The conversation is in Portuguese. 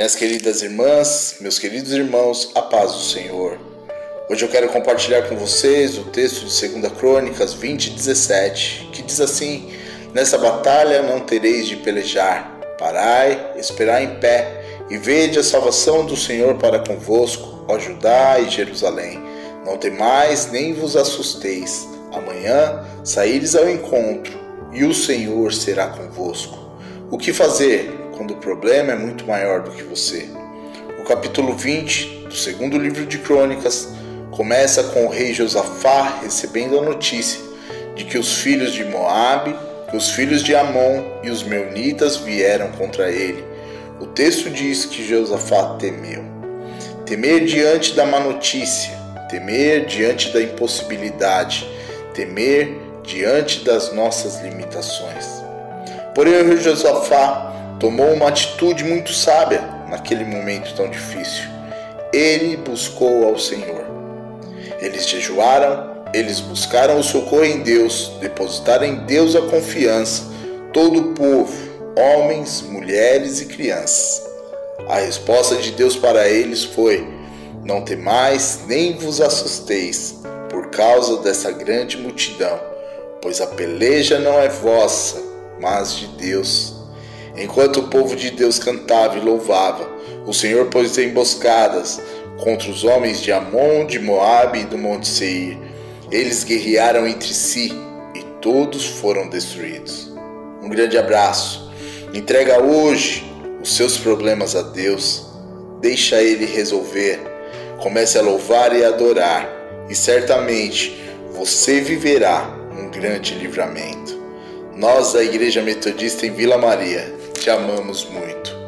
Minhas queridas irmãs, meus queridos irmãos, a paz do Senhor. Hoje eu quero compartilhar com vocês o texto de 2 Crônicas 20, 17, que diz assim: Nessa batalha não tereis de pelejar, parai, esperai em pé, e vede a salvação do Senhor para convosco, ó Judá e Jerusalém. Não temais nem vos assusteis, amanhã saíres ao encontro, e o Senhor será convosco. O que fazer? Quando o problema é muito maior do que você. O capítulo 20 do segundo livro de Crônicas começa com o rei Josafá recebendo a notícia de que os filhos de Moabe, os filhos de Amon e os meunitas vieram contra ele. O texto diz que Josafá temeu. Temer diante da má notícia, temer diante da impossibilidade, temer diante das nossas limitações. Porém, o rei Josafá tomou uma atitude muito sábia naquele momento tão difícil. Ele buscou ao Senhor. Eles jejuaram, eles buscaram o socorro em Deus, depositaram em Deus a confiança, todo o povo, homens, mulheres e crianças. A resposta de Deus para eles foi: Não temais, nem vos assusteis, por causa dessa grande multidão, pois a peleja não é vossa, mas de Deus. Enquanto o povo de Deus cantava e louvava, o Senhor pôs emboscadas contra os homens de Amon, de Moabe e do Monte Seir. Eles guerrearam entre si e todos foram destruídos. Um grande abraço. Entrega hoje os seus problemas a Deus. Deixa Ele resolver. Comece a louvar e adorar, e certamente você viverá um grande livramento. Nós, da Igreja Metodista em Vila Maria, te amamos muito.